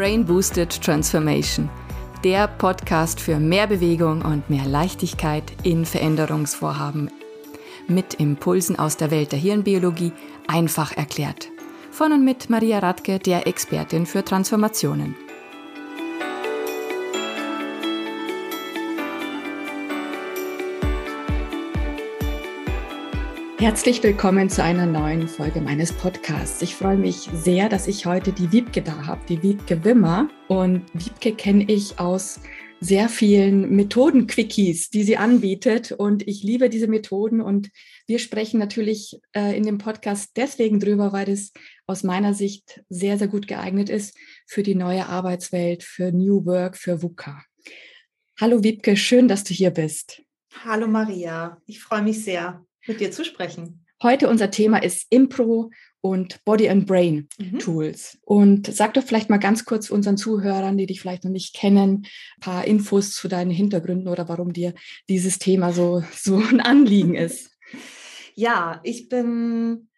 Brain Boosted Transformation, der Podcast für mehr Bewegung und mehr Leichtigkeit in Veränderungsvorhaben. Mit Impulsen aus der Welt der Hirnbiologie einfach erklärt. Von und mit Maria Radke, der Expertin für Transformationen. Herzlich willkommen zu einer neuen Folge meines Podcasts. Ich freue mich sehr, dass ich heute die Wiebke da habe, die Wiebke Wimmer. Und Wiebke kenne ich aus sehr vielen Methoden-Quickies, die sie anbietet. Und ich liebe diese Methoden. Und wir sprechen natürlich äh, in dem Podcast deswegen drüber, weil es aus meiner Sicht sehr, sehr gut geeignet ist für die neue Arbeitswelt, für New Work, für VUCA. Hallo Wiebke, schön, dass du hier bist. Hallo Maria, ich freue mich sehr mit dir zu sprechen. Heute unser Thema ist Impro und Body and Brain mhm. Tools. Und sag doch vielleicht mal ganz kurz unseren Zuhörern, die dich vielleicht noch nicht kennen, ein paar Infos zu deinen Hintergründen oder warum dir dieses Thema so, so ein Anliegen ist. Ja, ich bin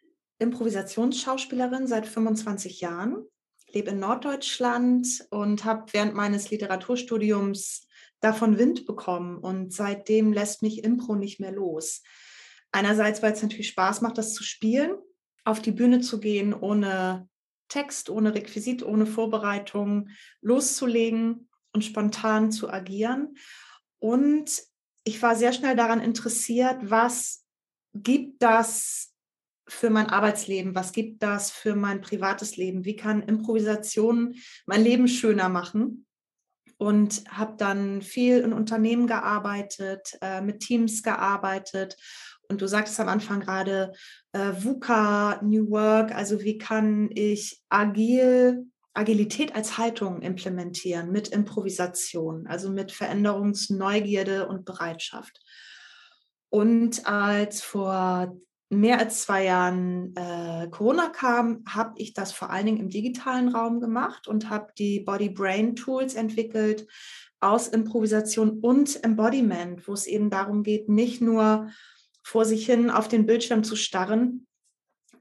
Improvisationsschauspielerin seit 25 Jahren, lebe in Norddeutschland und habe während meines Literaturstudiums davon Wind bekommen und seitdem lässt mich Impro nicht mehr los. Einerseits, weil es natürlich Spaß macht, das zu spielen, auf die Bühne zu gehen, ohne Text, ohne Requisit, ohne Vorbereitung loszulegen und spontan zu agieren. Und ich war sehr schnell daran interessiert, was gibt das für mein Arbeitsleben? Was gibt das für mein privates Leben? Wie kann Improvisation mein Leben schöner machen? Und habe dann viel in Unternehmen gearbeitet, äh, mit Teams gearbeitet und du sagtest am Anfang gerade äh, VUCA, New Work, also wie kann ich agil, Agilität als Haltung implementieren mit Improvisation, also mit Veränderungsneugierde und Bereitschaft. Und als vor mehr als zwei Jahren äh, Corona kam, habe ich das vor allen Dingen im digitalen Raum gemacht und habe die Body-Brain-Tools entwickelt aus Improvisation und Embodiment, wo es eben darum geht, nicht nur vor sich hin auf den Bildschirm zu starren,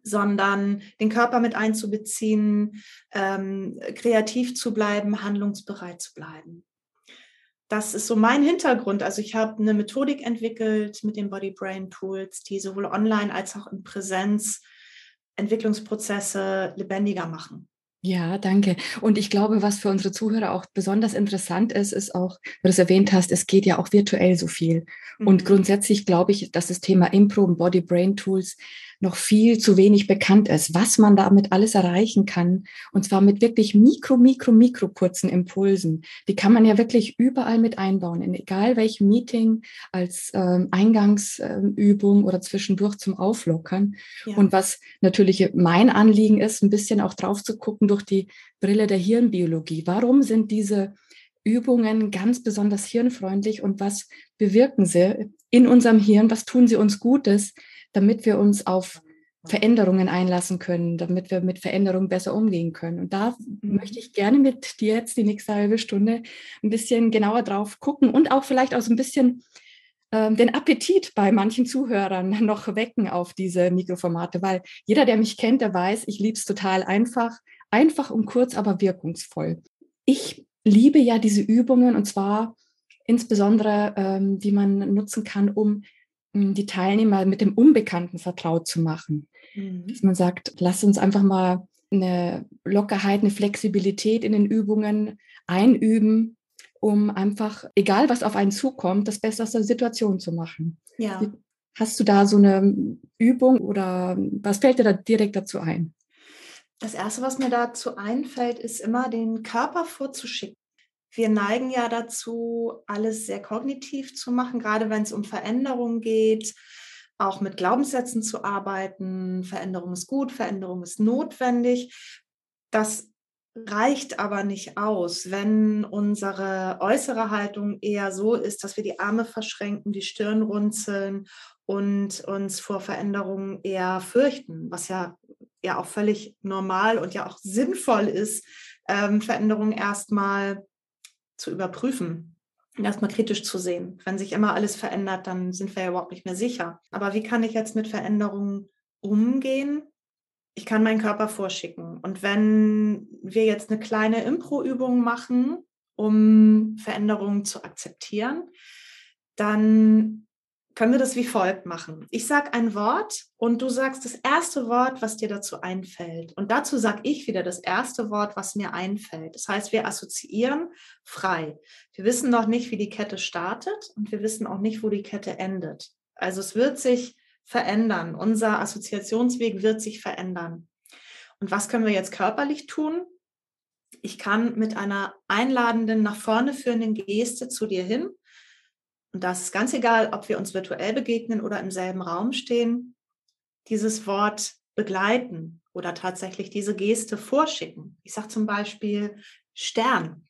sondern den Körper mit einzubeziehen, ähm, kreativ zu bleiben, handlungsbereit zu bleiben. Das ist so mein Hintergrund. Also ich habe eine Methodik entwickelt mit den Body Brain Tools, die sowohl online als auch in Präsenz Entwicklungsprozesse lebendiger machen. Ja, danke. Und ich glaube, was für unsere Zuhörer auch besonders interessant ist, ist auch, weil du es erwähnt hast, es geht ja auch virtuell so viel. Mhm. Und grundsätzlich glaube ich, dass das Thema Impro und Body-Brain-Tools noch viel zu wenig bekannt ist, was man damit alles erreichen kann. Und zwar mit wirklich mikro, mikro, mikro kurzen Impulsen. Die kann man ja wirklich überall mit einbauen, in egal welchem Meeting, als ähm, Eingangsübung ähm, oder zwischendurch zum Auflockern. Ja. Und was natürlich mein Anliegen ist, ein bisschen auch drauf zu gucken durch die Brille der Hirnbiologie. Warum sind diese Übungen ganz besonders hirnfreundlich und was bewirken sie in unserem Hirn? Was tun sie uns Gutes? Damit wir uns auf Veränderungen einlassen können, damit wir mit Veränderungen besser umgehen können. Und da mhm. möchte ich gerne mit dir jetzt die nächste halbe Stunde ein bisschen genauer drauf gucken und auch vielleicht auch so ein bisschen ähm, den Appetit bei manchen Zuhörern noch wecken auf diese Mikroformate, weil jeder, der mich kennt, der weiß, ich liebe es total einfach, einfach und kurz, aber wirkungsvoll. Ich liebe ja diese Übungen und zwar insbesondere, ähm, die man nutzen kann, um die Teilnehmer mit dem Unbekannten vertraut zu machen. Mhm. Dass man sagt, lass uns einfach mal eine Lockerheit, eine Flexibilität in den Übungen einüben, um einfach, egal was auf einen zukommt, das Beste aus der Situation zu machen. Ja. Hast du da so eine Übung oder was fällt dir da direkt dazu ein? Das Erste, was mir dazu einfällt, ist immer den Körper vorzuschicken wir neigen ja dazu, alles sehr kognitiv zu machen, gerade wenn es um Veränderungen geht, auch mit Glaubenssätzen zu arbeiten. Veränderung ist gut, Veränderung ist notwendig. Das reicht aber nicht aus, wenn unsere äußere Haltung eher so ist, dass wir die Arme verschränken, die Stirn runzeln und uns vor Veränderungen eher fürchten, was ja, ja auch völlig normal und ja auch sinnvoll ist, ähm, Veränderungen erstmal zu überprüfen und erstmal kritisch zu sehen. Wenn sich immer alles verändert, dann sind wir ja überhaupt nicht mehr sicher. Aber wie kann ich jetzt mit Veränderungen umgehen? ich kann meinen Körper vorschicken. Und wenn wir jetzt eine kleine Impro-Übung machen, um Veränderungen zu akzeptieren, dann können wir das wie folgt machen. Ich sage ein Wort und du sagst das erste Wort, was dir dazu einfällt. Und dazu sage ich wieder das erste Wort, was mir einfällt. Das heißt, wir assoziieren frei. Wir wissen noch nicht, wie die Kette startet und wir wissen auch nicht, wo die Kette endet. Also es wird sich verändern. Unser Assoziationsweg wird sich verändern. Und was können wir jetzt körperlich tun? Ich kann mit einer einladenden, nach vorne führenden Geste zu dir hin und das ist ganz egal, ob wir uns virtuell begegnen oder im selben Raum stehen, dieses Wort begleiten oder tatsächlich diese Geste vorschicken. Ich sage zum Beispiel Stern.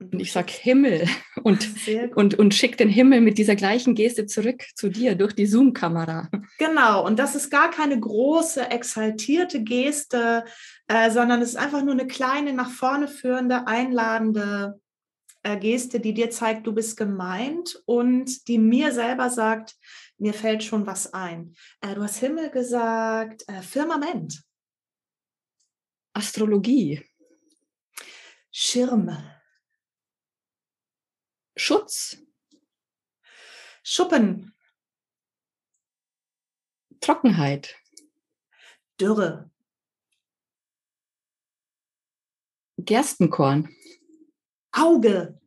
Und ich sage Himmel und, und, und schick den Himmel mit dieser gleichen Geste zurück zu dir durch die Zoom-Kamera. Genau, und das ist gar keine große, exaltierte Geste, äh, sondern es ist einfach nur eine kleine, nach vorne führende, einladende Geste, die dir zeigt, du bist gemeint und die mir selber sagt, mir fällt schon was ein. Äh, du hast Himmel gesagt, äh, Firmament. Astrologie. Schirm. Schutz. Schuppen. Trockenheit. Dürre. Gerstenkorn. Auge.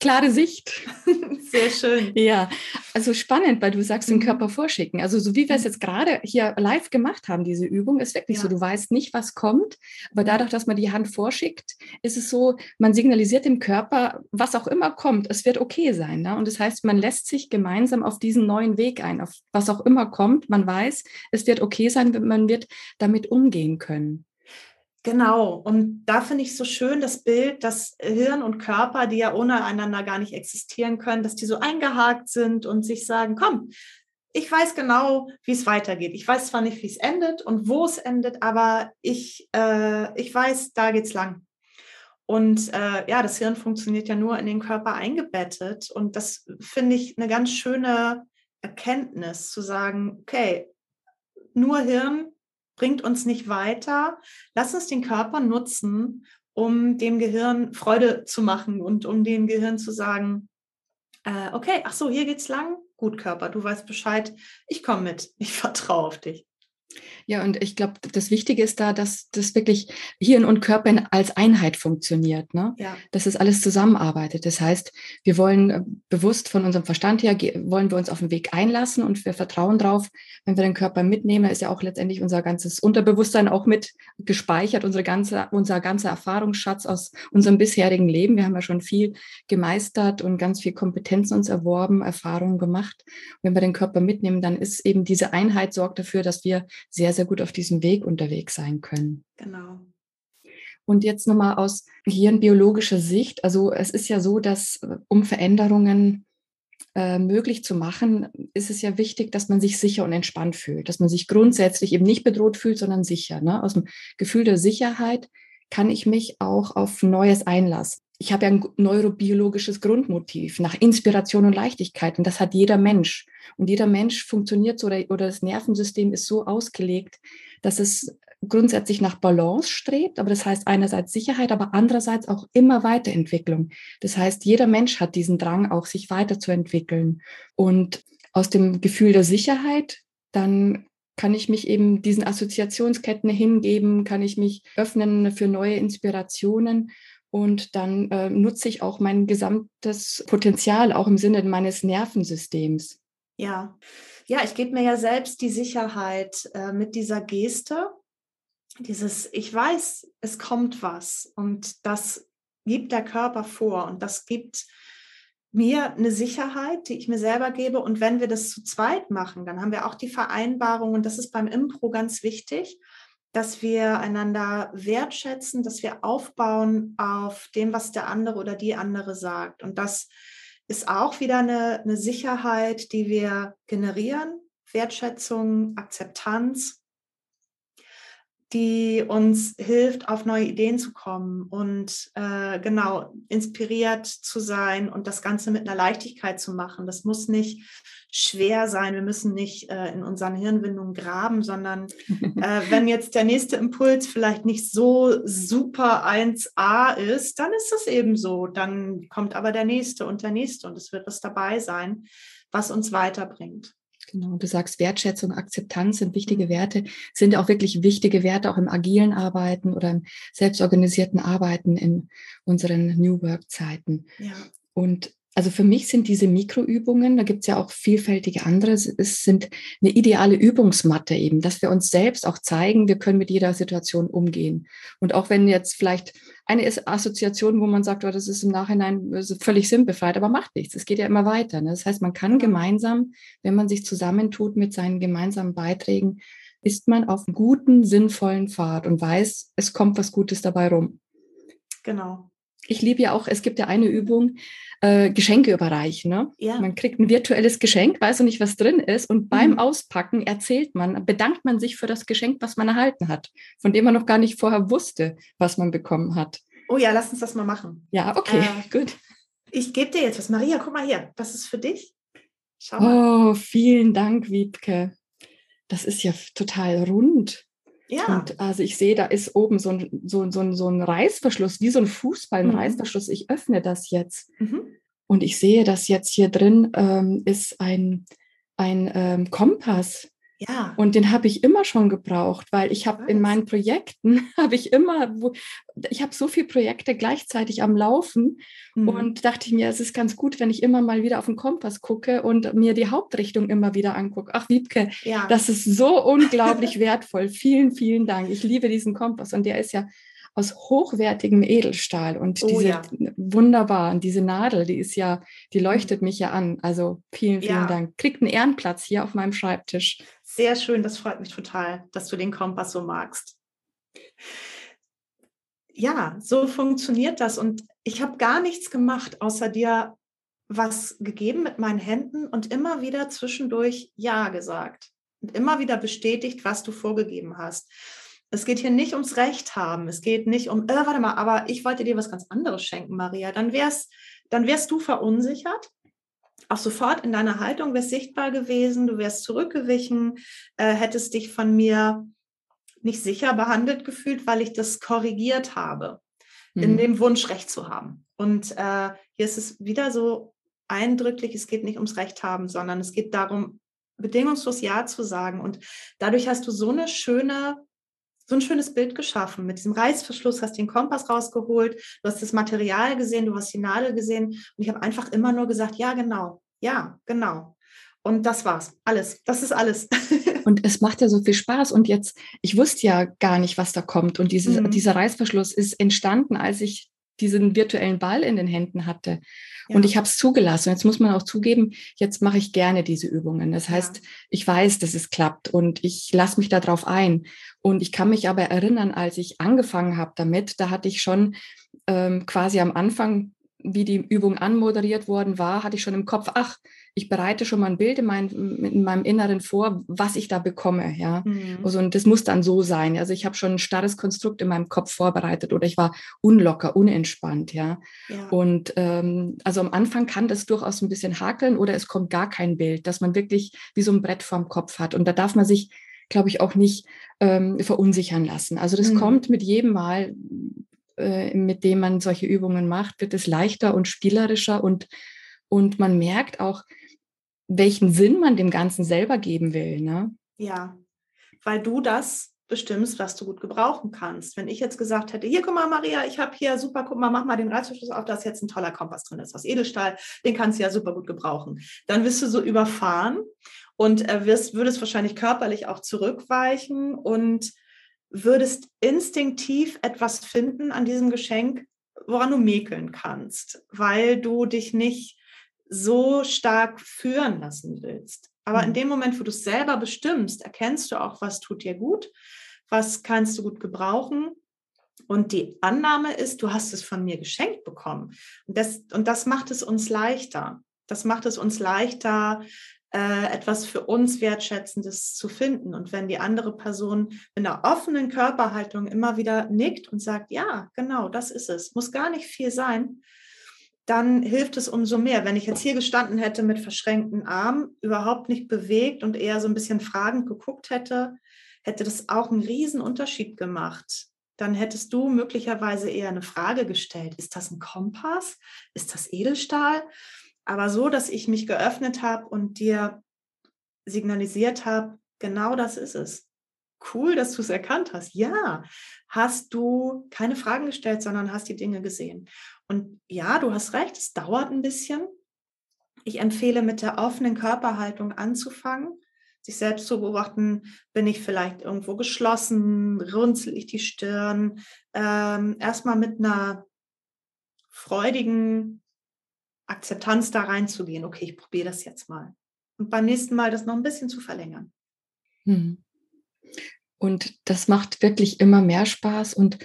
Klare Sicht. Sehr schön. Ja, also spannend, weil du sagst, den mhm. Körper vorschicken. Also so wie wir es mhm. jetzt gerade hier live gemacht haben, diese Übung, ist wirklich ja. so, du weißt nicht, was kommt, aber dadurch, dass man die Hand vorschickt, ist es so, man signalisiert dem Körper, was auch immer kommt, es wird okay sein. Ne? Und das heißt, man lässt sich gemeinsam auf diesen neuen Weg ein, auf was auch immer kommt. Man weiß, es wird okay sein, man wird damit umgehen können. Genau, und da finde ich so schön das Bild, dass Hirn und Körper, die ja ohne einander gar nicht existieren können, dass die so eingehakt sind und sich sagen, komm, ich weiß genau, wie es weitergeht. Ich weiß zwar nicht, wie es endet und wo es endet, aber ich, äh, ich weiß, da geht's lang. Und äh, ja, das Hirn funktioniert ja nur in den Körper eingebettet. Und das finde ich eine ganz schöne Erkenntnis, zu sagen, okay, nur Hirn bringt uns nicht weiter. Lass uns den Körper nutzen, um dem Gehirn Freude zu machen und um dem Gehirn zu sagen, äh, okay, ach so, hier geht's lang. Gut, Körper, du weißt Bescheid. Ich komme mit. Ich vertraue auf dich. Ja, und ich glaube, das Wichtige ist da, dass das wirklich Hirn und Körper als Einheit funktioniert, ne? Ja. dass es alles zusammenarbeitet. Das heißt, wir wollen äh, bewusst von unserem Verstand her, wollen wir uns auf den Weg einlassen und wir vertrauen drauf, wenn wir den Körper mitnehmen, ist ja auch letztendlich unser ganzes Unterbewusstsein auch mit gespeichert, unsere ganze, unser ganzer Erfahrungsschatz aus unserem bisherigen Leben. Wir haben ja schon viel gemeistert und ganz viel Kompetenzen uns erworben, Erfahrungen gemacht. wenn wir den Körper mitnehmen, dann ist eben diese Einheit sorgt dafür, dass wir sehr, sehr gut auf diesem Weg unterwegs sein können. Genau. Und jetzt nochmal aus hirnbiologischer Sicht. Also es ist ja so, dass äh, um Veränderungen äh, möglich zu machen, ist es ja wichtig, dass man sich sicher und entspannt fühlt, dass man sich grundsätzlich eben nicht bedroht fühlt, sondern sicher. Ne? Aus dem Gefühl der Sicherheit kann ich mich auch auf Neues einlassen. Ich habe ja ein neurobiologisches Grundmotiv nach Inspiration und Leichtigkeit und das hat jeder Mensch. Und jeder Mensch funktioniert so oder, oder das Nervensystem ist so ausgelegt, dass es grundsätzlich nach Balance strebt, aber das heißt einerseits Sicherheit, aber andererseits auch immer Weiterentwicklung. Das heißt, jeder Mensch hat diesen Drang, auch sich weiterzuentwickeln. Und aus dem Gefühl der Sicherheit, dann kann ich mich eben diesen Assoziationsketten hingeben, kann ich mich öffnen für neue Inspirationen und dann äh, nutze ich auch mein gesamtes Potenzial, auch im Sinne meines Nervensystems. Ja, ja, ich gebe mir ja selbst die Sicherheit äh, mit dieser Geste dieses, ich weiß, es kommt was und das gibt der Körper vor und das gibt mir eine Sicherheit, die ich mir selber gebe. Und wenn wir das zu zweit machen, dann haben wir auch die Vereinbarung, und das ist beim Impro ganz wichtig, dass wir einander wertschätzen, dass wir aufbauen auf dem, was der andere oder die andere sagt. Und das ist auch wieder eine, eine Sicherheit, die wir generieren. Wertschätzung, Akzeptanz die uns hilft, auf neue Ideen zu kommen und äh, genau inspiriert zu sein und das Ganze mit einer Leichtigkeit zu machen. Das muss nicht schwer sein. Wir müssen nicht äh, in unseren Hirnwindungen graben, sondern äh, wenn jetzt der nächste Impuls vielleicht nicht so super 1a ist, dann ist das eben so. Dann kommt aber der nächste und der nächste und es wird was dabei sein, was uns weiterbringt. Genau, du sagst Wertschätzung, Akzeptanz sind wichtige mhm. Werte, sind auch wirklich wichtige Werte auch im agilen Arbeiten oder im selbstorganisierten Arbeiten in unseren New Work-Zeiten. Ja. Und also für mich sind diese Mikroübungen, da gibt es ja auch vielfältige andere, es sind eine ideale Übungsmatte eben, dass wir uns selbst auch zeigen, wir können mit jeder Situation umgehen. Und auch wenn jetzt vielleicht eine Assoziation, wo man sagt, oh, das ist im Nachhinein völlig sinnbefreit, aber macht nichts, es geht ja immer weiter. Ne? Das heißt, man kann gemeinsam, wenn man sich zusammentut mit seinen gemeinsamen Beiträgen, ist man auf einem guten, sinnvollen Pfad und weiß, es kommt was Gutes dabei rum. Genau. Ich liebe ja auch, es gibt ja eine Übung, äh, Geschenke überreichen. Ne? Ja. Man kriegt ein virtuelles Geschenk, weiß noch nicht, was drin ist. Und beim mhm. Auspacken erzählt man, bedankt man sich für das Geschenk, was man erhalten hat, von dem man noch gar nicht vorher wusste, was man bekommen hat. Oh ja, lass uns das mal machen. Ja, okay, äh, gut. Ich gebe dir jetzt was. Maria, guck mal hier. Das ist für dich. Schau mal. Oh, vielen Dank, Wiebke. Das ist ja total rund. Ja. Und also ich sehe, da ist oben so ein, so, so, so ein Reißverschluss, wie so ein Fußball, ein mhm. Reißverschluss. Ich öffne das jetzt. Mhm. Und ich sehe, dass jetzt hier drin ähm, ist ein, ein ähm, Kompass. Ja. Und den habe ich immer schon gebraucht, weil ich habe in meinen Projekten, habe ich immer, ich habe so viele Projekte gleichzeitig am Laufen mhm. und dachte ich mir, es ist ganz gut, wenn ich immer mal wieder auf den Kompass gucke und mir die Hauptrichtung immer wieder angucke. Ach, Wiebke, ja. das ist so unglaublich wertvoll. Vielen, vielen Dank. Ich liebe diesen Kompass und der ist ja aus hochwertigem Edelstahl und oh, diese ja. wunderbar, und diese Nadel, die ist ja, die leuchtet mich ja an. Also vielen, vielen ja. Dank. Kriegt einen Ehrenplatz hier auf meinem Schreibtisch. Sehr schön, das freut mich total, dass du den Kompass so magst. Ja, so funktioniert das. Und ich habe gar nichts gemacht, außer dir was gegeben mit meinen Händen und immer wieder zwischendurch Ja gesagt und immer wieder bestätigt, was du vorgegeben hast es geht hier nicht ums Recht haben. Es geht nicht um, äh, warte mal, aber ich wollte dir was ganz anderes schenken, Maria. Dann wärst, dann wärst du verunsichert. Auch sofort in deiner Haltung wärst sichtbar gewesen. Du wärst zurückgewichen, äh, hättest dich von mir nicht sicher behandelt gefühlt, weil ich das korrigiert habe, mhm. in dem Wunsch, Recht zu haben. Und äh, hier ist es wieder so eindrücklich, es geht nicht ums Recht haben, sondern es geht darum, bedingungslos Ja zu sagen. Und dadurch hast du so eine schöne so ein schönes Bild geschaffen. Mit diesem Reißverschluss hast du den Kompass rausgeholt, du hast das Material gesehen, du hast die Nadel gesehen und ich habe einfach immer nur gesagt, ja, genau, ja, genau. Und das war's. Alles. Das ist alles. und es macht ja so viel Spaß. Und jetzt, ich wusste ja gar nicht, was da kommt. Und dieses, mhm. dieser Reißverschluss ist entstanden, als ich diesen virtuellen Ball in den Händen hatte. Ja. Und ich habe es zugelassen. Jetzt muss man auch zugeben, jetzt mache ich gerne diese Übungen. Das heißt, ja. ich weiß, dass es klappt und ich lasse mich darauf ein. Und ich kann mich aber erinnern, als ich angefangen habe damit, da hatte ich schon ähm, quasi am Anfang wie die Übung anmoderiert worden war, hatte ich schon im Kopf, ach, ich bereite schon mal ein Bild in, mein, in meinem Inneren vor, was ich da bekomme, ja. Mhm. Also, und das muss dann so sein. Also ich habe schon ein starres Konstrukt in meinem Kopf vorbereitet oder ich war unlocker, unentspannt, ja. ja. Und ähm, also am Anfang kann das durchaus ein bisschen hakeln oder es kommt gar kein Bild, dass man wirklich wie so ein Brett vorm Kopf hat. Und da darf man sich, glaube ich, auch nicht ähm, verunsichern lassen. Also das mhm. kommt mit jedem Mal, äh, mit dem man solche Übungen macht, wird es leichter und spielerischer und, und man merkt auch, welchen Sinn man dem Ganzen selber geben will. Ne? Ja, weil du das bestimmst, was du gut gebrauchen kannst. Wenn ich jetzt gesagt hätte, hier, guck mal, Maria, ich habe hier super, guck mal, mach mal den Reißverschluss auf, da ist jetzt ein toller Kompass drin, das ist aus Edelstahl, den kannst du ja super gut gebrauchen. Dann wirst du so überfahren und äh, wirst, würdest wahrscheinlich körperlich auch zurückweichen und würdest instinktiv etwas finden an diesem Geschenk, woran du mäkeln kannst, weil du dich nicht so stark führen lassen willst. Aber in mhm. dem Moment, wo du es selber bestimmst, erkennst du auch, was tut dir gut, was kannst du gut gebrauchen. Und die Annahme ist, du hast es von mir geschenkt bekommen. Und das, und das macht es uns leichter. Das macht es uns leichter, etwas für uns Wertschätzendes zu finden. Und wenn die andere Person mit einer offenen Körperhaltung immer wieder nickt und sagt, ja, genau, das ist es, muss gar nicht viel sein, dann hilft es umso mehr. Wenn ich jetzt hier gestanden hätte mit verschränkten Armen, überhaupt nicht bewegt und eher so ein bisschen fragend geguckt hätte, hätte das auch einen riesen Unterschied gemacht. Dann hättest du möglicherweise eher eine Frage gestellt. Ist das ein Kompass? Ist das Edelstahl? Aber so, dass ich mich geöffnet habe und dir signalisiert habe, genau das ist es. Cool, dass du es erkannt hast. Ja, hast du keine Fragen gestellt, sondern hast die Dinge gesehen. Und ja, du hast recht, es dauert ein bisschen. Ich empfehle, mit der offenen Körperhaltung anzufangen, sich selbst zu beobachten, bin ich vielleicht irgendwo geschlossen, runzel ich die Stirn. Ähm, erstmal mit einer freudigen Akzeptanz da reinzugehen. Okay, ich probiere das jetzt mal. Und beim nächsten Mal das noch ein bisschen zu verlängern. Hm. Und das macht wirklich immer mehr Spaß. Und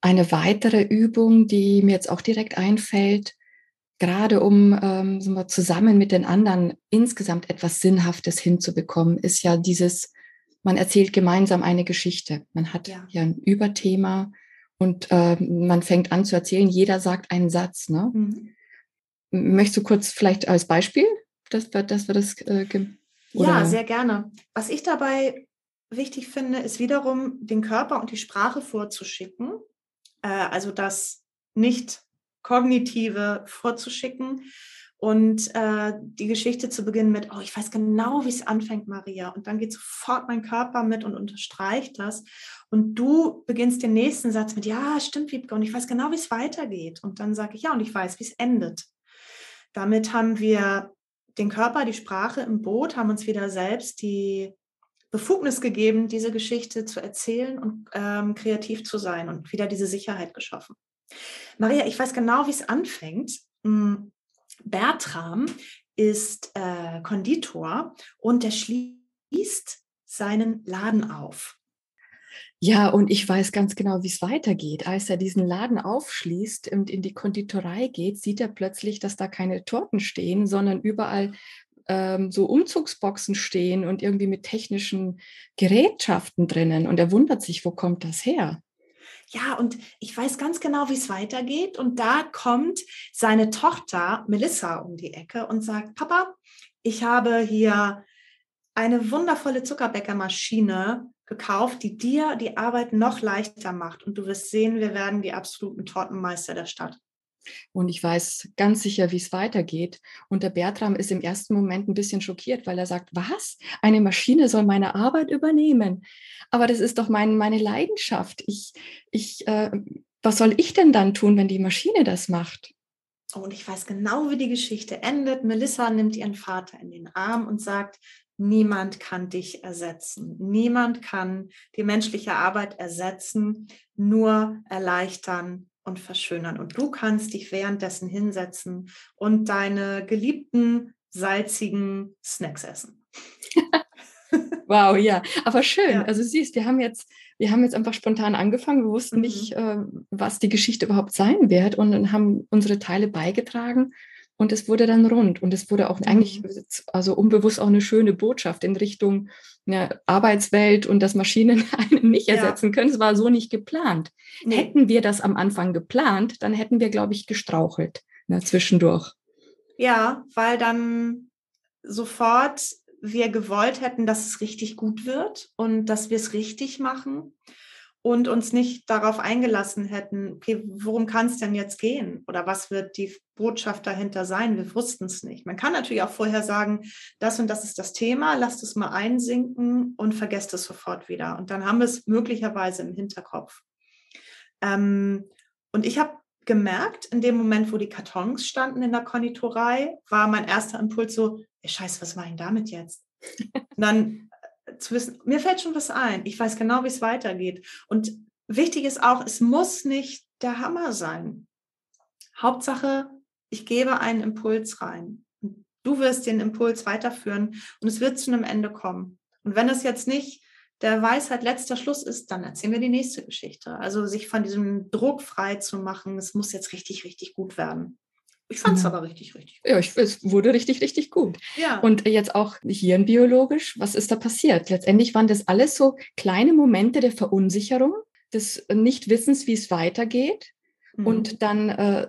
eine weitere Übung, die mir jetzt auch direkt einfällt, gerade um ähm, wir, zusammen mit den anderen insgesamt etwas Sinnhaftes hinzubekommen, ist ja dieses, man erzählt gemeinsam eine Geschichte. Man hat ja, ja ein Überthema und äh, man fängt an zu erzählen, jeder sagt einen Satz. Ne? Mhm. Möchtest du kurz vielleicht als Beispiel, dass wir, dass wir das äh, Ja, sehr gerne. Was ich dabei wichtig finde, ist wiederum den Körper und die Sprache vorzuschicken. Äh, also das nicht kognitive vorzuschicken und äh, die Geschichte zu beginnen mit, oh, ich weiß genau, wie es anfängt, Maria. Und dann geht sofort mein Körper mit und unterstreicht das. Und du beginnst den nächsten Satz mit, ja, stimmt, Wiebke, und ich weiß genau, wie es weitergeht. Und dann sage ich, ja, und ich weiß, wie es endet. Damit haben wir den Körper, die Sprache im Boot, haben uns wieder selbst die Befugnis gegeben, diese Geschichte zu erzählen und ähm, kreativ zu sein und wieder diese Sicherheit geschaffen. Maria, ich weiß genau, wie es anfängt. Hm, Bertram ist äh, Konditor und der schließt seinen Laden auf. Ja, und ich weiß ganz genau, wie es weitergeht. Als er diesen Laden aufschließt und in die Konditorei geht, sieht er plötzlich, dass da keine Torten stehen, sondern überall ähm, so Umzugsboxen stehen und irgendwie mit technischen Gerätschaften drinnen. Und er wundert sich, wo kommt das her? Ja, und ich weiß ganz genau, wie es weitergeht. Und da kommt seine Tochter Melissa um die Ecke und sagt, Papa, ich habe hier eine wundervolle Zuckerbäckermaschine gekauft, die dir die Arbeit noch leichter macht. Und du wirst sehen, wir werden die absoluten Tortenmeister der Stadt. Und ich weiß ganz sicher, wie es weitergeht. Und der Bertram ist im ersten Moment ein bisschen schockiert, weil er sagt, was? Eine Maschine soll meine Arbeit übernehmen? Aber das ist doch mein, meine Leidenschaft. Ich, ich, äh, was soll ich denn dann tun, wenn die Maschine das macht? Und ich weiß genau, wie die Geschichte endet. Melissa nimmt ihren Vater in den Arm und sagt, niemand kann dich ersetzen. Niemand kann die menschliche Arbeit ersetzen, nur erleichtern und verschönern. Und du kannst dich währenddessen hinsetzen und deine geliebten salzigen Snacks essen. wow, ja, aber schön. Ja. Also siehst, wir haben jetzt, wir haben jetzt einfach spontan angefangen. Wir wussten mhm. nicht, äh, was die Geschichte überhaupt sein wird und haben unsere Teile beigetragen und es wurde dann rund und es wurde auch mhm. eigentlich, also unbewusst auch eine schöne Botschaft in Richtung eine Arbeitswelt und dass Maschinen einen nicht ersetzen ja. können. Es war so nicht geplant. Nee. Hätten wir das am Anfang geplant, dann hätten wir, glaube ich, gestrauchelt ne, zwischendurch. Ja, weil dann sofort wir gewollt hätten, dass es richtig gut wird und dass wir es richtig machen und uns nicht darauf eingelassen hätten, okay, worum kann es denn jetzt gehen? Oder was wird die Botschaft dahinter sein? Wir wussten es nicht. Man kann natürlich auch vorher sagen, das und das ist das Thema, lasst es mal einsinken und vergesst es sofort wieder. Und dann haben wir es möglicherweise im Hinterkopf. Ähm, und ich habe gemerkt, in dem Moment, wo die Kartons standen in der Konditorei, war mein erster Impuls so, scheiße, was mache ich damit jetzt? Und dann zu wissen, mir fällt schon was ein. Ich weiß genau, wie es weitergeht. Und wichtig ist auch, es muss nicht der Hammer sein. Hauptsache, ich gebe einen Impuls rein. Du wirst den Impuls weiterführen und es wird zu einem Ende kommen. Und wenn es jetzt nicht der Weisheit letzter Schluss ist, dann erzählen wir die nächste Geschichte. Also sich von diesem Druck frei zu machen, es muss jetzt richtig, richtig gut werden. Ich fand es genau. aber richtig, richtig gut. Ja, ich, es wurde richtig, richtig gut. Ja. Und jetzt auch hirnbiologisch, was ist da passiert? Letztendlich waren das alles so kleine Momente der Verunsicherung, des Nichtwissens, wie es weitergeht. Und mhm. dann äh,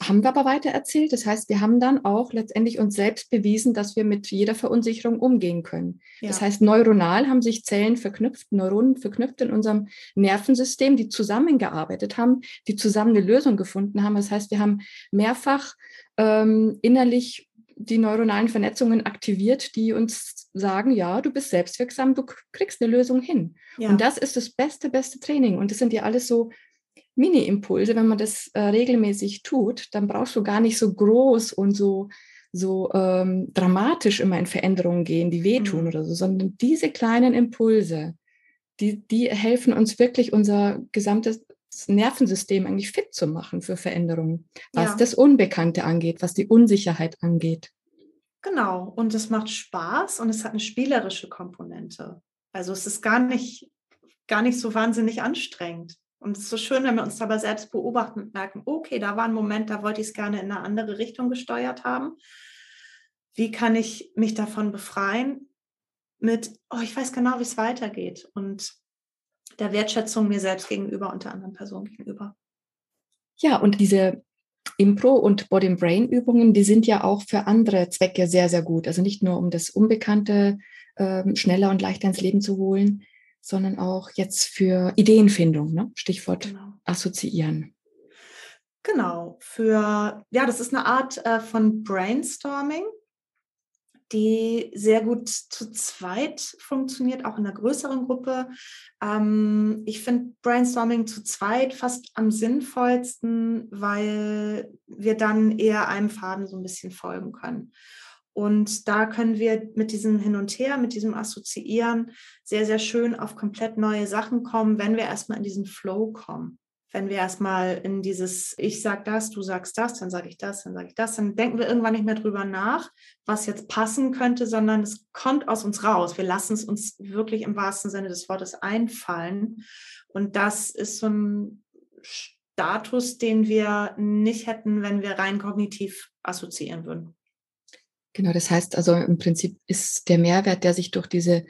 haben wir aber weiter erzählt. Das heißt, wir haben dann auch letztendlich uns selbst bewiesen, dass wir mit jeder Verunsicherung umgehen können. Ja. Das heißt, neuronal haben sich Zellen verknüpft, Neuronen verknüpft in unserem Nervensystem, die zusammengearbeitet haben, die zusammen eine Lösung gefunden haben. Das heißt, wir haben mehrfach ähm, innerlich die neuronalen Vernetzungen aktiviert, die uns sagen, ja, du bist selbstwirksam, du kriegst eine Lösung hin. Ja. Und das ist das beste, beste Training. Und das sind ja alles so Mini-Impulse, wenn man das äh, regelmäßig tut, dann brauchst du gar nicht so groß und so, so ähm, dramatisch immer in Veränderungen gehen, die wehtun mhm. oder so, sondern diese kleinen Impulse, die, die helfen uns wirklich, unser gesamtes Nervensystem eigentlich fit zu machen für Veränderungen, was ja. das Unbekannte angeht, was die Unsicherheit angeht. Genau, und es macht Spaß und es hat eine spielerische Komponente. Also es ist gar nicht, gar nicht so wahnsinnig anstrengend. Und es ist so schön, wenn wir uns dabei selbst beobachten und merken, okay, da war ein Moment, da wollte ich es gerne in eine andere Richtung gesteuert haben. Wie kann ich mich davon befreien? Mit, oh, ich weiß genau, wie es weitergeht. Und der Wertschätzung mir selbst gegenüber und der anderen Person gegenüber. Ja, und diese Impro- und Body-Brain-Übungen, die sind ja auch für andere Zwecke sehr, sehr gut. Also nicht nur, um das Unbekannte äh, schneller und leichter ins Leben zu holen, sondern auch jetzt für Ideenfindung, ne? Stichwort genau. assoziieren. Genau, für, ja, das ist eine Art äh, von Brainstorming, die sehr gut zu zweit funktioniert, auch in einer größeren Gruppe. Ähm, ich finde Brainstorming zu zweit fast am sinnvollsten, weil wir dann eher einem Faden so ein bisschen folgen können. Und da können wir mit diesem Hin und Her, mit diesem Assoziieren sehr, sehr schön auf komplett neue Sachen kommen, wenn wir erstmal in diesen Flow kommen. Wenn wir erstmal in dieses, ich sag das, du sagst das, dann sage ich das, dann sage ich das, dann denken wir irgendwann nicht mehr drüber nach, was jetzt passen könnte, sondern es kommt aus uns raus. Wir lassen es uns wirklich im wahrsten Sinne des Wortes einfallen. Und das ist so ein Status, den wir nicht hätten, wenn wir rein kognitiv assoziieren würden. Genau, das heißt also im Prinzip ist der Mehrwert, der sich durch diese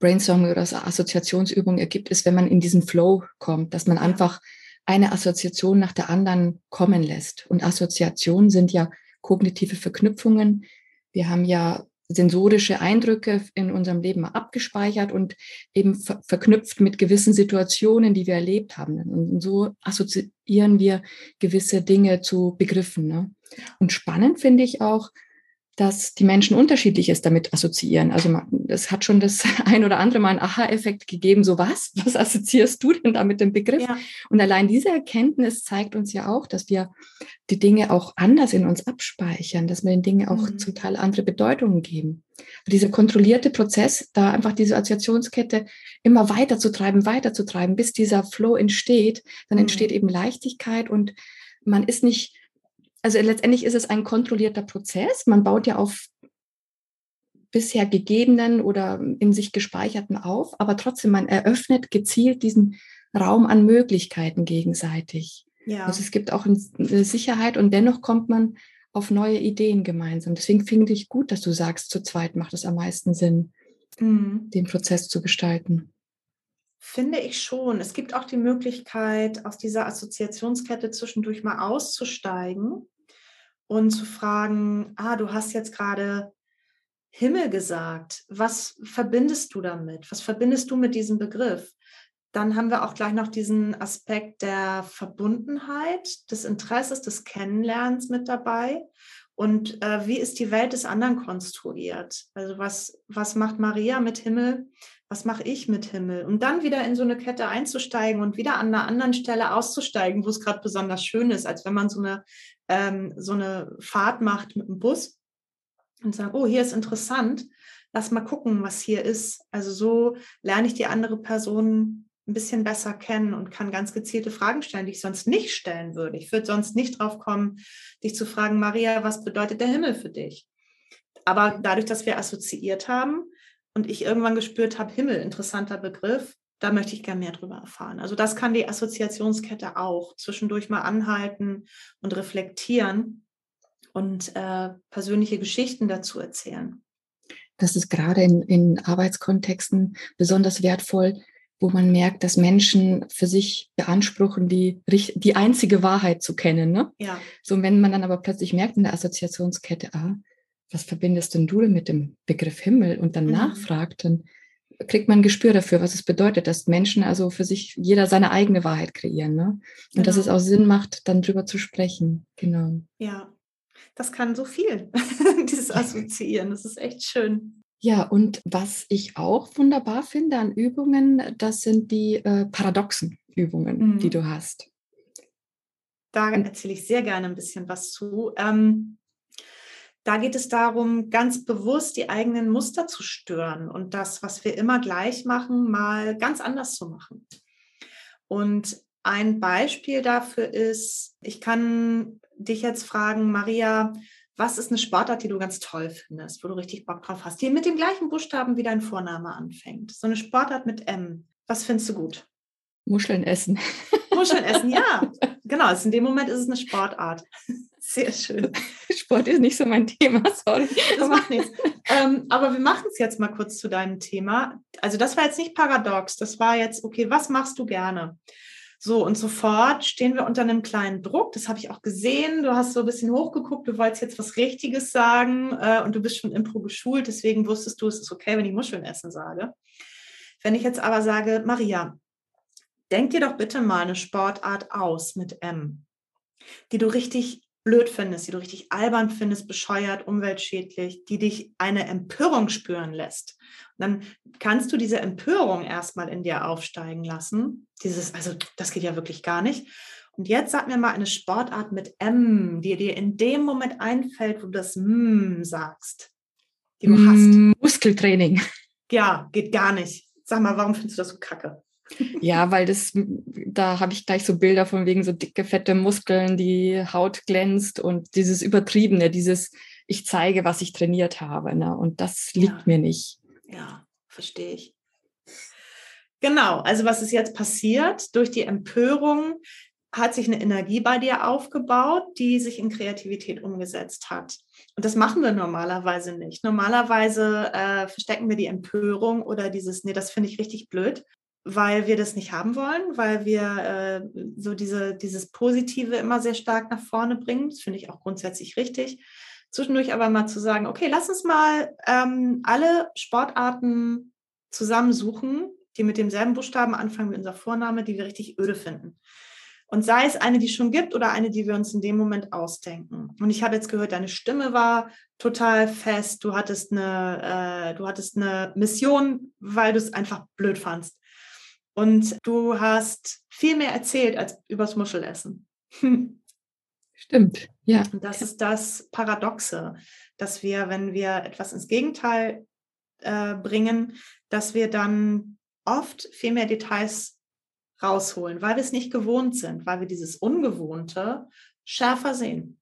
Brainstorming oder Assoziationsübung ergibt, ist, wenn man in diesen Flow kommt, dass man einfach eine Assoziation nach der anderen kommen lässt. Und Assoziationen sind ja kognitive Verknüpfungen. Wir haben ja sensorische Eindrücke in unserem Leben abgespeichert und eben ver verknüpft mit gewissen Situationen, die wir erlebt haben. Und so assoziieren wir gewisse Dinge zu Begriffen. Ne? Und spannend finde ich auch, dass die Menschen unterschiedliches damit assoziieren. Also es hat schon das ein oder andere Mal einen Aha-Effekt gegeben, so was? Was assoziierst du denn da mit dem Begriff? Ja. Und allein diese Erkenntnis zeigt uns ja auch, dass wir die Dinge auch anders in uns abspeichern, dass wir den Dingen auch mhm. zum Teil andere Bedeutungen geben. Und dieser kontrollierte Prozess, da einfach diese Assoziationskette immer weiter zu treiben, weiter zu treiben, bis dieser Flow entsteht, dann mhm. entsteht eben Leichtigkeit und man ist nicht also letztendlich ist es ein kontrollierter Prozess. Man baut ja auf bisher gegebenen oder in sich gespeicherten auf, aber trotzdem, man eröffnet gezielt diesen Raum an Möglichkeiten gegenseitig. Ja. Also es gibt auch eine Sicherheit und dennoch kommt man auf neue Ideen gemeinsam. Deswegen finde ich gut, dass du sagst, zu zweit macht es am meisten Sinn, mhm. den Prozess zu gestalten. Finde ich schon. Es gibt auch die Möglichkeit, aus dieser Assoziationskette zwischendurch mal auszusteigen und zu fragen, ah, du hast jetzt gerade Himmel gesagt. Was verbindest du damit? Was verbindest du mit diesem Begriff? Dann haben wir auch gleich noch diesen Aspekt der Verbundenheit, des Interesses, des Kennenlernens mit dabei. Und äh, wie ist die Welt des anderen konstruiert? Also was, was macht Maria mit Himmel? Was mache ich mit Himmel? Und dann wieder in so eine Kette einzusteigen und wieder an einer anderen Stelle auszusteigen, wo es gerade besonders schön ist, als wenn man so eine ähm, so eine Fahrt macht mit dem Bus und sagt, oh, hier ist interessant, lass mal gucken, was hier ist. Also so lerne ich die andere Person ein bisschen besser kennen und kann ganz gezielte Fragen stellen, die ich sonst nicht stellen würde. Ich würde sonst nicht drauf kommen, dich zu fragen, Maria, was bedeutet der Himmel für dich? Aber dadurch, dass wir assoziiert haben und ich irgendwann gespürt habe, Himmel, interessanter Begriff, da möchte ich gerne mehr darüber erfahren. Also das kann die Assoziationskette auch zwischendurch mal anhalten und reflektieren. und äh, persönliche Geschichten dazu erzählen. Das ist gerade in, in Arbeitskontexten besonders wertvoll, wo man merkt, dass Menschen für sich beanspruchen, die, die einzige Wahrheit zu kennen. Ne? Ja. So, wenn man dann aber plötzlich merkt in der Assoziationskette, ah, was verbindest denn du mit dem Begriff Himmel und dann mhm. nachfragt, dann kriegt man ein Gespür dafür, was es bedeutet, dass Menschen also für sich jeder seine eigene Wahrheit kreieren. Ne? Und genau. dass es auch Sinn macht, dann drüber zu sprechen. Genau. Ja, das kann so viel, dieses Assoziieren. Das ist echt schön. Ja, und was ich auch wunderbar finde an Übungen, das sind die äh, paradoxen Übungen, mhm. die du hast. Da erzähle ich sehr gerne ein bisschen was zu. Ähm, da geht es darum, ganz bewusst die eigenen Muster zu stören und das, was wir immer gleich machen, mal ganz anders zu machen. Und ein Beispiel dafür ist, ich kann dich jetzt fragen, Maria, was ist eine Sportart, die du ganz toll findest, wo du richtig Bock drauf hast, die mit dem gleichen Buchstaben wie dein Vorname anfängt? So eine Sportart mit M. Was findest du gut? Muscheln essen. Muscheln essen, ja. Genau, also in dem Moment ist es eine Sportart. Sehr schön. Sport ist nicht so mein Thema, sorry. Das macht nichts. Ähm, aber wir machen es jetzt mal kurz zu deinem Thema. Also das war jetzt nicht paradox, das war jetzt, okay, was machst du gerne? So, und sofort stehen wir unter einem kleinen Druck. Das habe ich auch gesehen. Du hast so ein bisschen hochgeguckt, du wolltest jetzt was Richtiges sagen äh, und du bist schon Impro geschult, deswegen wusstest du, es ist okay, wenn ich Muscheln essen sage. Wenn ich jetzt aber sage, Maria, denk dir doch bitte mal eine Sportart aus mit M, die du richtig blöd findest, die du richtig albern findest, bescheuert, umweltschädlich, die dich eine Empörung spüren lässt. Und dann kannst du diese Empörung erstmal in dir aufsteigen lassen. Dieses, also das geht ja wirklich gar nicht. Und jetzt sag mir mal eine Sportart mit M, die dir in dem Moment einfällt, wo du das M sagst, die du hast. Muskeltraining. Ja, geht gar nicht. Sag mal, warum findest du das so kacke? Ja, weil das, da habe ich gleich so Bilder von wegen so dicke, fette Muskeln, die Haut glänzt und dieses Übertriebene, dieses, ich zeige, was ich trainiert habe. Ne? Und das liegt ja. mir nicht. Ja, verstehe ich. Genau, also was ist jetzt passiert? Durch die Empörung hat sich eine Energie bei dir aufgebaut, die sich in Kreativität umgesetzt hat. Und das machen wir normalerweise nicht. Normalerweise äh, verstecken wir die Empörung oder dieses, nee, das finde ich richtig blöd weil wir das nicht haben wollen, weil wir äh, so diese, dieses Positive immer sehr stark nach vorne bringen. Das finde ich auch grundsätzlich richtig. Zwischendurch aber mal zu sagen, okay, lass uns mal ähm, alle Sportarten zusammensuchen, die mit demselben Buchstaben anfangen wie unser Vorname, die wir richtig öde finden. Und sei es eine, die es schon gibt oder eine, die wir uns in dem Moment ausdenken. Und ich habe jetzt gehört, deine Stimme war total fest. Du hattest eine, äh, du hattest eine Mission, weil du es einfach blöd fandst. Und du hast viel mehr erzählt als übers Muschelessen. Stimmt, ja. Und das ist das Paradoxe, dass wir, wenn wir etwas ins Gegenteil äh, bringen, dass wir dann oft viel mehr Details rausholen, weil wir es nicht gewohnt sind, weil wir dieses Ungewohnte schärfer sehen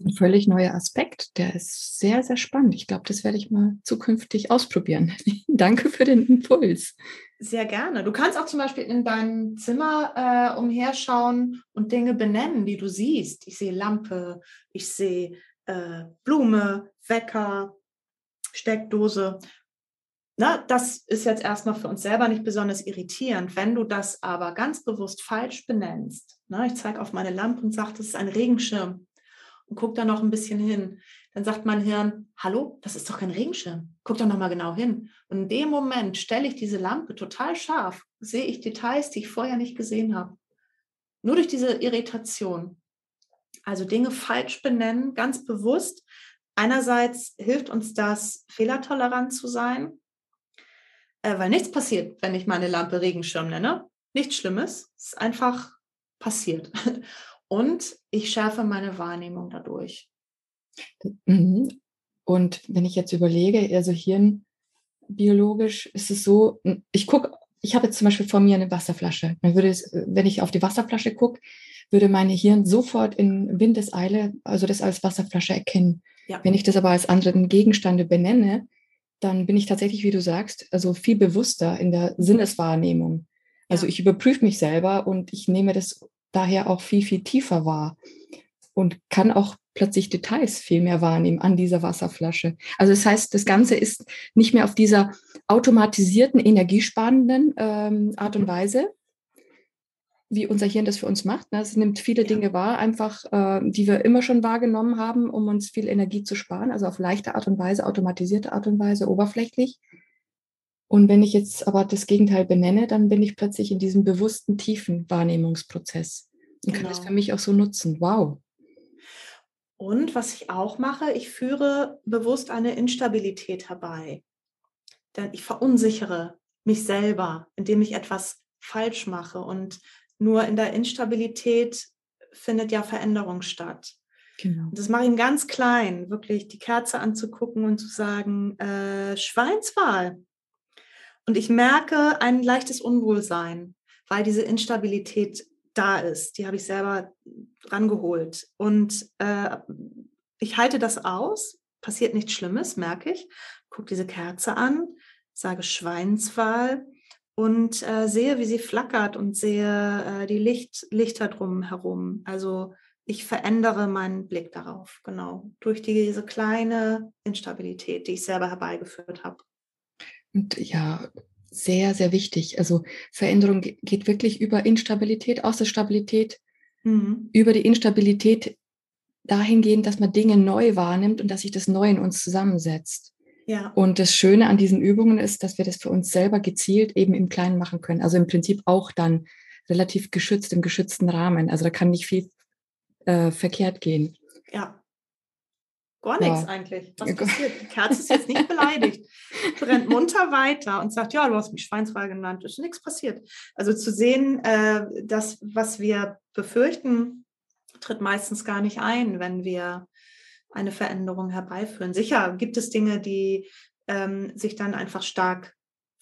ein völlig neuer Aspekt. Der ist sehr, sehr spannend. Ich glaube, das werde ich mal zukünftig ausprobieren. Danke für den Impuls. Sehr gerne. Du kannst auch zum Beispiel in deinem Zimmer äh, umherschauen und Dinge benennen, die du siehst. Ich sehe Lampe, ich sehe äh, Blume, Wecker, Steckdose. Na, das ist jetzt erstmal für uns selber nicht besonders irritierend. Wenn du das aber ganz bewusst falsch benennst, na, ich zeige auf meine Lampe und sage, das ist ein Regenschirm, und guck da noch ein bisschen hin. Dann sagt mein Hirn, hallo, das ist doch kein Regenschirm. Guck doch noch mal genau hin. Und in dem Moment stelle ich diese Lampe total scharf, sehe ich Details, die ich vorher nicht gesehen habe. Nur durch diese Irritation. Also Dinge falsch benennen, ganz bewusst. Einerseits hilft uns das, fehlertolerant zu sein, äh, weil nichts passiert, wenn ich meine Lampe Regenschirm nenne. Nichts Schlimmes, es ist einfach passiert. Und ich schärfe meine Wahrnehmung dadurch. Mhm. Und wenn ich jetzt überlege, also Hirn biologisch ist es so, ich gucke, ich habe jetzt zum Beispiel vor mir eine Wasserflasche. Dann würde es, wenn ich auf die Wasserflasche gucke, würde meine Hirn sofort in Windeseile, also das als Wasserflasche erkennen. Ja. Wenn ich das aber als anderen Gegenstände benenne, dann bin ich tatsächlich, wie du sagst, also viel bewusster in der Sinneswahrnehmung. Also ja. ich überprüfe mich selber und ich nehme das daher auch viel, viel tiefer war. und kann auch plötzlich Details viel mehr wahrnehmen an dieser Wasserflasche. Also das heißt, das Ganze ist nicht mehr auf dieser automatisierten, energiesparenden ähm, Art und mhm. Weise, wie unser Hirn das für uns macht. Ne? Es nimmt viele ja. Dinge wahr, einfach, äh, die wir immer schon wahrgenommen haben, um uns viel Energie zu sparen, also auf leichte Art und Weise, automatisierte Art und Weise, oberflächlich. Und wenn ich jetzt aber das Gegenteil benenne, dann bin ich plötzlich in diesem bewussten, tiefen Wahrnehmungsprozess und genau. kann es für mich auch so nutzen. Wow. Und was ich auch mache, ich führe bewusst eine Instabilität herbei. Denn ich verunsichere mich selber, indem ich etwas falsch mache. Und nur in der Instabilität findet ja Veränderung statt. Genau. Und das mache ich ihm ganz klein, wirklich die Kerze anzugucken und zu sagen, äh, Schweinswahl. Und ich merke ein leichtes Unwohlsein, weil diese Instabilität da ist. Die habe ich selber rangeholt. Und äh, ich halte das aus, passiert nichts Schlimmes, merke ich. Gucke diese Kerze an, sage Schweinswahl und äh, sehe, wie sie flackert und sehe äh, die Licht, Lichter drumherum. Also ich verändere meinen Blick darauf, genau, durch diese kleine Instabilität, die ich selber herbeigeführt habe. Und ja, sehr, sehr wichtig. Also Veränderung geht wirklich über Instabilität, aus der Stabilität, mhm. über die Instabilität dahingehend, dass man Dinge neu wahrnimmt und dass sich das Neue in uns zusammensetzt. Ja. Und das Schöne an diesen Übungen ist, dass wir das für uns selber gezielt eben im Kleinen machen können. Also im Prinzip auch dann relativ geschützt, im geschützten Rahmen. Also da kann nicht viel äh, verkehrt gehen. Ja. Gar nichts ja. eigentlich. Was passiert? Die Kerze ist jetzt nicht beleidigt. Brennt munter weiter und sagt, ja, du hast mich Schweinswahl genannt. Ist nichts passiert. Also zu sehen, äh, das, was wir befürchten, tritt meistens gar nicht ein, wenn wir eine Veränderung herbeiführen. Sicher gibt es Dinge, die ähm, sich dann einfach stark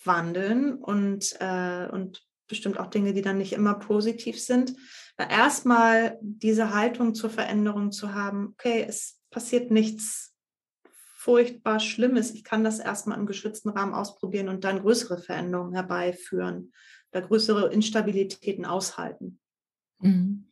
wandeln und, äh, und bestimmt auch Dinge, die dann nicht immer positiv sind. Erstmal diese Haltung zur Veränderung zu haben, okay, es passiert nichts furchtbar Schlimmes. Ich kann das erstmal im geschützten Rahmen ausprobieren und dann größere Veränderungen herbeiführen oder größere Instabilitäten aushalten. Mhm.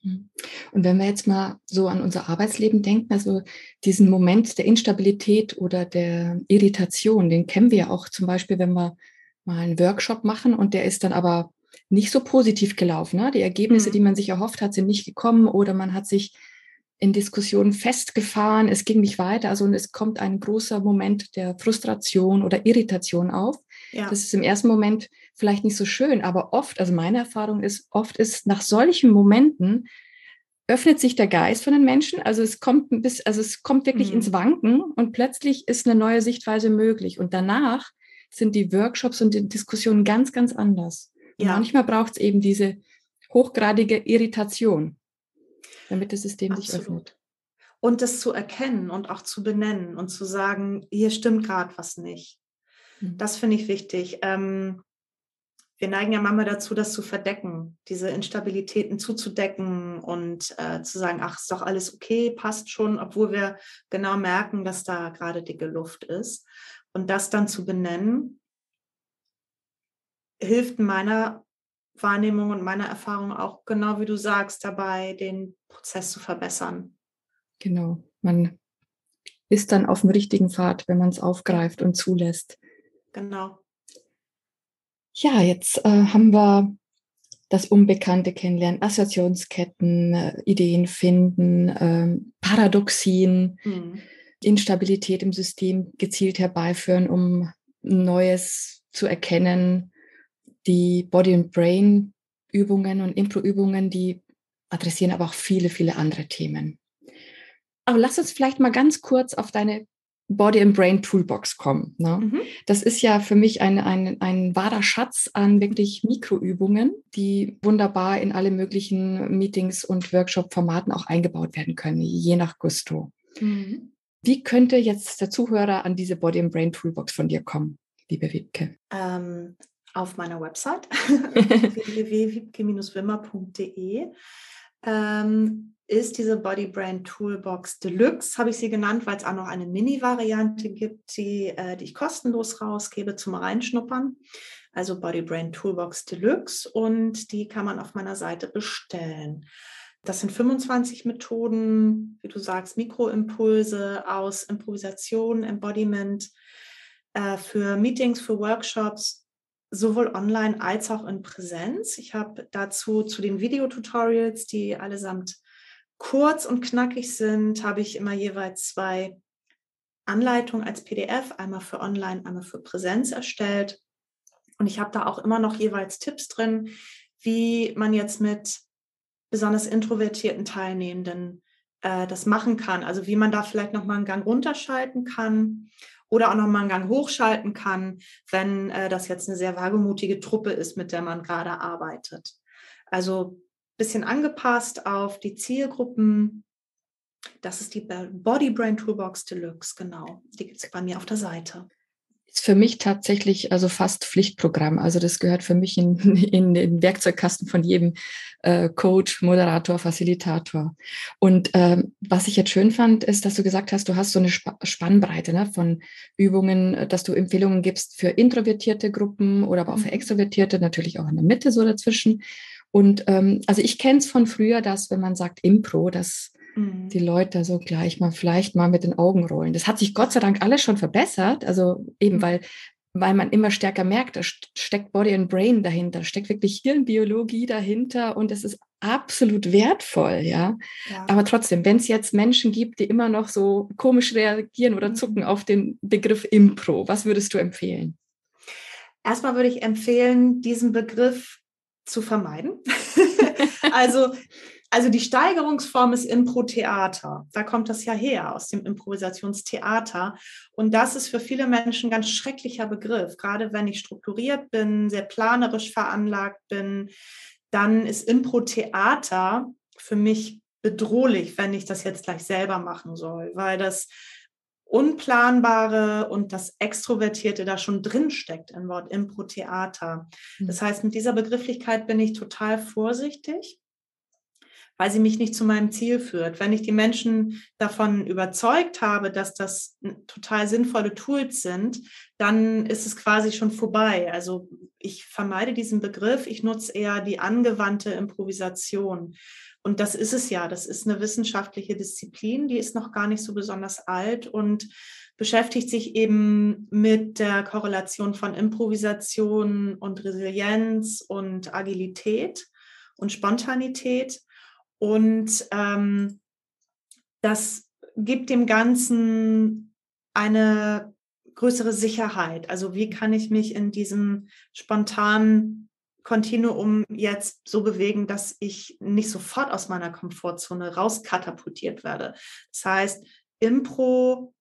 Und wenn wir jetzt mal so an unser Arbeitsleben denken, also diesen Moment der Instabilität oder der Irritation, den kennen wir auch zum Beispiel, wenn wir mal einen Workshop machen und der ist dann aber nicht so positiv gelaufen. Ne? Die Ergebnisse, mhm. die man sich erhofft hat, sind nicht gekommen oder man hat sich in Diskussionen festgefahren, es ging nicht weiter. Also und es kommt ein großer Moment der Frustration oder Irritation auf. Ja. Das ist im ersten Moment vielleicht nicht so schön, aber oft, also meine Erfahrung ist, oft ist nach solchen Momenten öffnet sich der Geist von den Menschen. Also es kommt ein bisschen, also es kommt wirklich mhm. ins Wanken und plötzlich ist eine neue Sichtweise möglich. Und danach sind die Workshops und die Diskussionen ganz, ganz anders. Ja. manchmal braucht es eben diese hochgradige Irritation damit das System Absolut. sich öffnet. Und das zu erkennen und auch zu benennen und zu sagen, hier stimmt gerade was nicht. Mhm. Das finde ich wichtig. Ähm, wir neigen ja manchmal dazu, das zu verdecken, diese Instabilitäten zuzudecken und äh, zu sagen, ach, ist doch alles okay, passt schon, obwohl wir genau merken, dass da gerade dicke Luft ist. Und das dann zu benennen, hilft meiner Wahrnehmung und meiner Erfahrung auch genau wie du sagst, dabei den Prozess zu verbessern. Genau, man ist dann auf dem richtigen Pfad, wenn man es aufgreift und zulässt. Genau. Ja, jetzt äh, haben wir das Unbekannte kennenlernen, Assoziationsketten, äh, Ideen finden, äh, Paradoxien, mhm. Instabilität im System gezielt herbeiführen, um Neues zu erkennen, die Body and Brain Übungen und Impro-Übungen, die adressieren aber auch viele, viele andere Themen. Aber lass uns vielleicht mal ganz kurz auf deine Body and Brain Toolbox kommen. Ne? Mhm. Das ist ja für mich ein, ein, ein wahrer Schatz an wirklich Mikroübungen, die wunderbar in alle möglichen Meetings und Workshop-Formaten auch eingebaut werden können, je nach Gusto. Mhm. Wie könnte jetzt der Zuhörer an diese Body and Brain Toolbox von dir kommen, liebe Wiebke? Ähm, auf meiner Website www.wimmer.de ähm, ist diese Body Brand Toolbox Deluxe, habe ich sie genannt, weil es auch noch eine Mini-Variante gibt, die, äh, die ich kostenlos rausgebe zum Reinschnuppern. Also Body Brand Toolbox Deluxe und die kann man auf meiner Seite bestellen. Das sind 25 Methoden, wie du sagst, Mikroimpulse aus Improvisation, Embodiment äh, für Meetings, für Workshops, sowohl online als auch in Präsenz. Ich habe dazu zu den Videotutorials, die allesamt kurz und knackig sind, habe ich immer jeweils zwei Anleitungen als PDF, einmal für Online, einmal für Präsenz erstellt. Und ich habe da auch immer noch jeweils Tipps drin, wie man jetzt mit besonders introvertierten Teilnehmenden äh, das machen kann. Also wie man da vielleicht nochmal einen Gang runterschalten kann oder auch nochmal einen Gang hochschalten kann, wenn äh, das jetzt eine sehr wagemutige Truppe ist, mit der man gerade arbeitet. Also ein bisschen angepasst auf die Zielgruppen. Das ist die Body Brain Toolbox Deluxe, genau. Die gibt es bei mir auf der Seite ist für mich tatsächlich also fast Pflichtprogramm. Also das gehört für mich in, in den Werkzeugkasten von jedem äh, Coach, Moderator, Facilitator. Und ähm, was ich jetzt schön fand, ist, dass du gesagt hast, du hast so eine Sp Spannbreite ne, von Übungen, dass du Empfehlungen gibst für introvertierte Gruppen oder aber auch für mhm. extrovertierte, natürlich auch in der Mitte so dazwischen. Und ähm, also ich kenne es von früher, dass wenn man sagt Impro, dass Mhm. die Leute so gleich mal vielleicht mal mit den Augen rollen. Das hat sich Gott sei Dank alles schon verbessert. Also eben, mhm. weil, weil man immer stärker merkt, da steckt Body and Brain dahinter, steckt wirklich Hirnbiologie dahinter und es ist absolut wertvoll, ja. ja. Aber trotzdem, wenn es jetzt Menschen gibt, die immer noch so komisch reagieren oder zucken mhm. auf den Begriff Impro, was würdest du empfehlen? Erstmal würde ich empfehlen, diesen Begriff zu vermeiden. also also die Steigerungsform ist Impro-Theater. Da kommt das ja her aus dem Improvisationstheater. Und das ist für viele Menschen ein ganz schrecklicher Begriff. Gerade wenn ich strukturiert bin, sehr planerisch veranlagt bin, dann ist Impro-Theater für mich bedrohlich, wenn ich das jetzt gleich selber machen soll, weil das Unplanbare und das Extrovertierte da schon drin steckt im Wort Impro-Theater. Hm. Das heißt, mit dieser Begrifflichkeit bin ich total vorsichtig weil sie mich nicht zu meinem Ziel führt. Wenn ich die Menschen davon überzeugt habe, dass das total sinnvolle Tools sind, dann ist es quasi schon vorbei. Also ich vermeide diesen Begriff, ich nutze eher die angewandte Improvisation. Und das ist es ja, das ist eine wissenschaftliche Disziplin, die ist noch gar nicht so besonders alt und beschäftigt sich eben mit der Korrelation von Improvisation und Resilienz und Agilität und Spontanität. Und ähm, das gibt dem Ganzen eine größere Sicherheit. Also wie kann ich mich in diesem spontanen Kontinuum jetzt so bewegen, dass ich nicht sofort aus meiner Komfortzone rauskatapultiert werde. Das heißt, Impro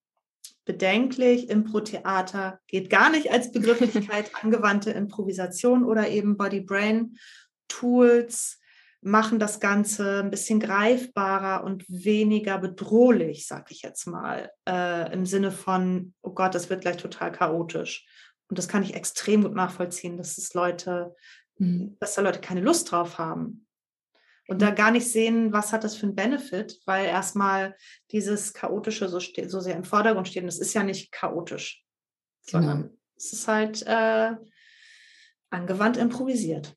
bedenklich, Impro-Theater geht gar nicht als Begrifflichkeit angewandte Improvisation oder eben Body-Brain-Tools machen das Ganze ein bisschen greifbarer und weniger bedrohlich, sag ich jetzt mal, äh, im Sinne von, oh Gott, das wird gleich total chaotisch. Und das kann ich extrem gut nachvollziehen, dass es Leute, mhm. dass da Leute keine Lust drauf haben. Und mhm. da gar nicht sehen, was hat das für einen Benefit, weil erstmal dieses Chaotische so, so sehr im Vordergrund steht. Und es ist ja nicht chaotisch, genau. sondern es ist halt äh, angewandt improvisiert.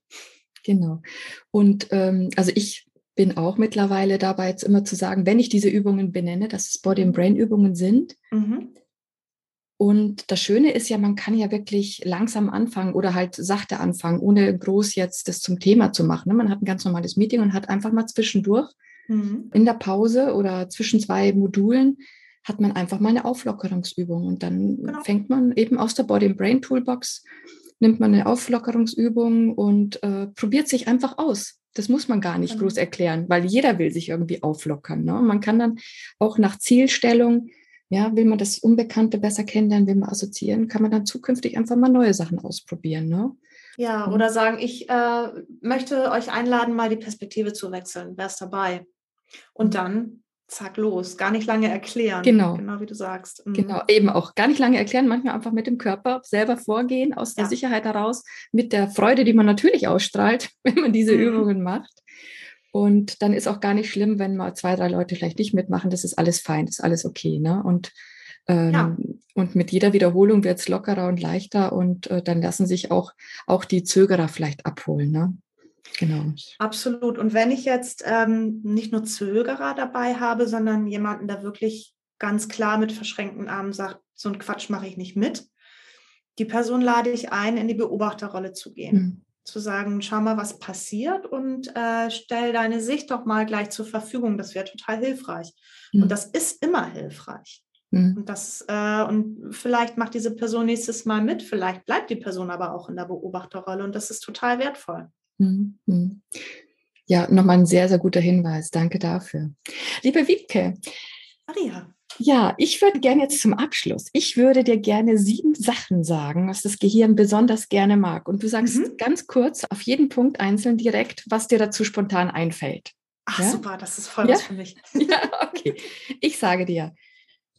Genau. Und ähm, also ich bin auch mittlerweile dabei, jetzt immer zu sagen, wenn ich diese Übungen benenne, dass es Body- and Brain-Übungen sind. Mhm. Und das Schöne ist ja, man kann ja wirklich langsam anfangen oder halt sachte anfangen, ohne groß jetzt das zum Thema zu machen. Ne? Man hat ein ganz normales Meeting und hat einfach mal zwischendurch mhm. in der Pause oder zwischen zwei Modulen hat man einfach mal eine Auflockerungsübung und dann genau. fängt man eben aus der Body and Brain Toolbox nimmt man eine Auflockerungsübung und äh, probiert sich einfach aus. Das muss man gar nicht groß erklären, weil jeder will sich irgendwie auflockern. Ne? Man kann dann auch nach Zielstellung, ja, will man das Unbekannte besser kennenlernen, will man assoziieren, kann man dann zukünftig einfach mal neue Sachen ausprobieren. Ne? Ja, oder sagen, ich äh, möchte euch einladen, mal die Perspektive zu wechseln. Wer ist dabei? Und mhm. dann zack, los. Gar nicht lange erklären. Genau. Genau wie du sagst. Mhm. Genau, eben auch gar nicht lange erklären, manchmal einfach mit dem Körper selber vorgehen, aus der ja. Sicherheit heraus, mit der Freude, die man natürlich ausstrahlt, wenn man diese mhm. Übungen macht. Und dann ist auch gar nicht schlimm, wenn mal zwei, drei Leute vielleicht nicht mitmachen. Das ist alles fein, das ist alles okay. Ne? Und, ähm, ja. und mit jeder Wiederholung wird es lockerer und leichter und äh, dann lassen sich auch, auch die Zögerer vielleicht abholen. Ne? Genau. Absolut. Und wenn ich jetzt ähm, nicht nur Zögerer dabei habe, sondern jemanden, der wirklich ganz klar mit verschränkten Armen sagt, so ein Quatsch mache ich nicht mit, die Person lade ich ein, in die Beobachterrolle zu gehen. Mhm. Zu sagen, schau mal, was passiert und äh, stell deine Sicht doch mal gleich zur Verfügung. Das wäre total hilfreich. Mhm. Und das ist immer hilfreich. Mhm. Und, das, äh, und vielleicht macht diese Person nächstes Mal mit, vielleicht bleibt die Person aber auch in der Beobachterrolle und das ist total wertvoll. Mhm. Ja, nochmal ein sehr, sehr guter Hinweis. Danke dafür. Liebe Wiebke. Maria. Ja, ich würde gerne jetzt zum Abschluss, ich würde dir gerne sieben Sachen sagen, was das Gehirn besonders gerne mag. Und du sagst mhm. ganz kurz auf jeden Punkt einzeln direkt, was dir dazu spontan einfällt. Ach ja? super, das ist voll ja? was für mich. Ja, okay. Ich sage dir,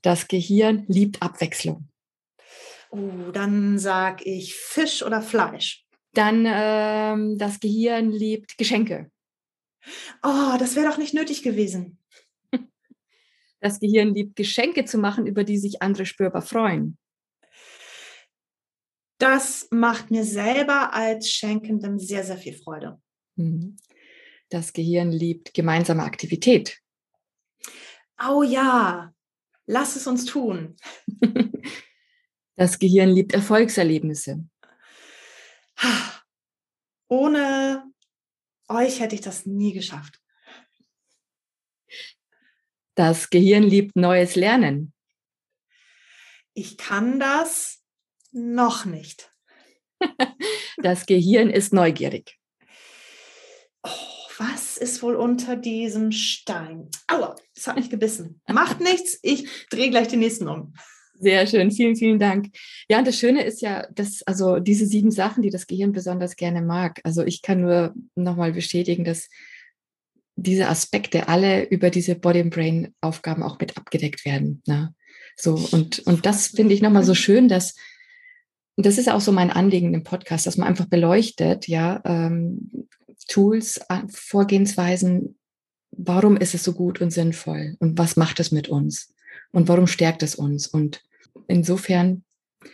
das Gehirn liebt Abwechslung. Oh, dann sage ich Fisch oder Fleisch. Dann ähm, das Gehirn liebt Geschenke. Oh, das wäre doch nicht nötig gewesen. Das Gehirn liebt Geschenke zu machen, über die sich andere spürbar freuen. Das macht mir selber als Schenkendem sehr, sehr viel Freude. Mhm. Das Gehirn liebt gemeinsame Aktivität. Oh ja, lass es uns tun. Das Gehirn liebt Erfolgserlebnisse. Ohne euch hätte ich das nie geschafft. Das Gehirn liebt neues Lernen. Ich kann das noch nicht. Das Gehirn ist neugierig. Oh, was ist wohl unter diesem Stein? Aua, es hat mich gebissen. Macht nichts, ich drehe gleich den nächsten um. Sehr schön, vielen, vielen Dank. Ja, und das Schöne ist ja, dass also diese sieben Sachen, die das Gehirn besonders gerne mag. Also ich kann nur nochmal bestätigen, dass diese Aspekte alle über diese Body-and-Brain-Aufgaben auch mit abgedeckt werden. Ne? So, und, und das finde ich nochmal so schön, dass, das ist auch so mein Anliegen im Podcast, dass man einfach beleuchtet, ja, ähm, Tools, äh, Vorgehensweisen, warum ist es so gut und sinnvoll und was macht es mit uns und warum stärkt es uns und insofern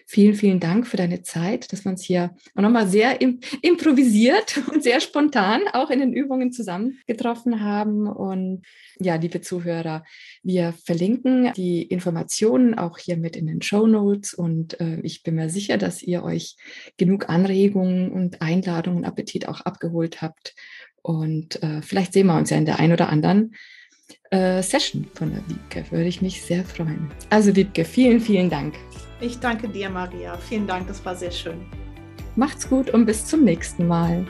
Vielen, vielen Dank für deine Zeit, dass wir uns hier auch nochmal sehr im, improvisiert und sehr spontan auch in den Übungen zusammengetroffen haben. Und ja, liebe Zuhörer, wir verlinken die Informationen auch hier mit in den Show Notes und äh, ich bin mir sicher, dass ihr euch genug Anregungen und Einladungen und Appetit auch abgeholt habt. Und äh, vielleicht sehen wir uns ja in der einen oder anderen äh, Session von der Wiebke. Würde ich mich sehr freuen. Also Wiebke, vielen, vielen Dank. Ich danke dir, Maria. Vielen Dank, das war sehr schön. Macht's gut und bis zum nächsten Mal.